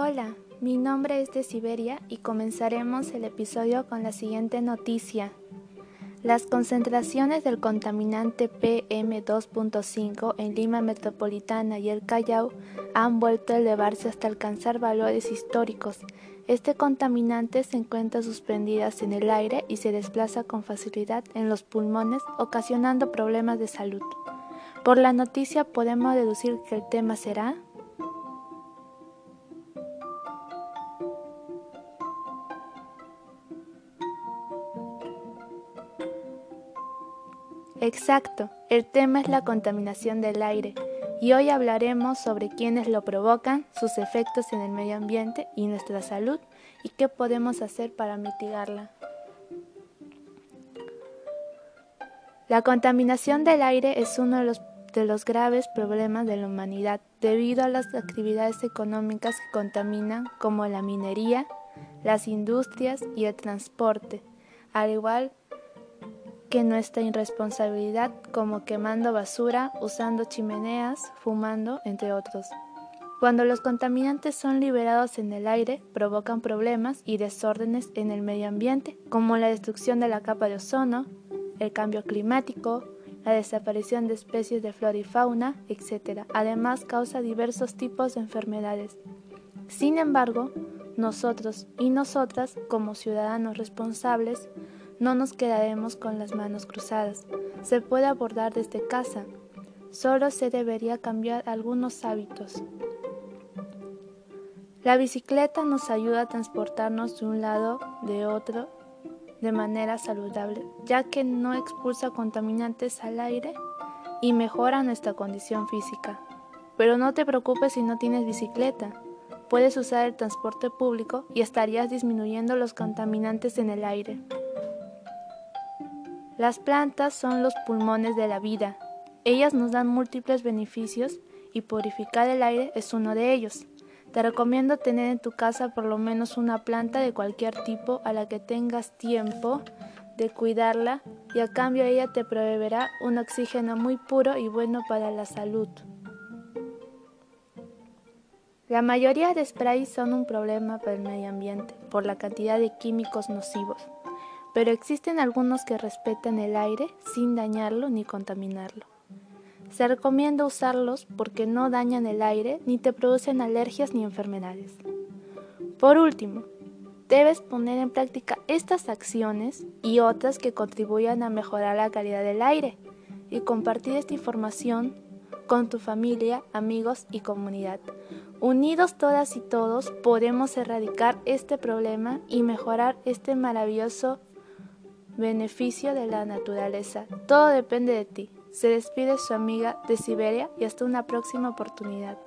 Hola, mi nombre es de Siberia y comenzaremos el episodio con la siguiente noticia. Las concentraciones del contaminante PM2.5 en Lima Metropolitana y el Callao han vuelto a elevarse hasta alcanzar valores históricos. Este contaminante se encuentra suspendidas en el aire y se desplaza con facilidad en los pulmones, ocasionando problemas de salud. Por la noticia podemos deducir que el tema será Exacto, el tema es la contaminación del aire y hoy hablaremos sobre quiénes lo provocan, sus efectos en el medio ambiente y nuestra salud y qué podemos hacer para mitigarla. La contaminación del aire es uno de los, graves problemas de la humanidad debido a las actividades económicas que contaminan como la minería, las industrias y el transporte, al igual que nuestra irresponsabilidad como quemando basura, usando chimeneas, fumando, entre otros. Cuando los contaminantes son liberados en el aire, provocan problemas y desórdenes en el medio ambiente, como la destrucción de la capa de ozono, el cambio climático, la desaparición de especies de flora y fauna, etc. Además, causa diversos tipos de enfermedades. Sin embargo, nosotros y nosotras, como ciudadanos responsables, no nos quedaremos con las manos cruzadas. Se puede abordar desde casa. Solo se debería cambiar algunos hábitos. La bicicleta nos ayuda a transportarnos de un lado de otro de manera saludable, ya que no expulsa contaminantes al aire y mejora nuestra condición física. Pero no te preocupes si no tienes bicicleta. Puedes usar el transporte público y estarías disminuyendo los contaminantes en el aire. Las plantas son los pulmones de la vida. Ellas nos dan múltiples beneficios y purificar el aire es uno de ellos. Te recomiendo tener en tu casa por lo menos una planta de cualquier tipo a la que tengas tiempo de cuidarla y a cambio ella te proveerá un oxígeno muy puro y bueno para la salud. La mayoría de sprays son un problema para el medio ambiente por la cantidad de químicos nocivos pero existen algunos que respetan el aire sin dañarlo ni contaminarlo. Se recomienda usarlos porque no dañan el aire ni te producen alergias ni enfermedades. Por último, debes poner en práctica estas acciones y otras que contribuyan a mejorar la calidad del aire y compartir esta información con tu familia, amigos y comunidad. Unidos todas y todos podemos erradicar este problema y mejorar este maravilloso beneficio de la naturaleza. Todo depende de ti. Se despide su amiga de Siberia y hasta una próxima oportunidad.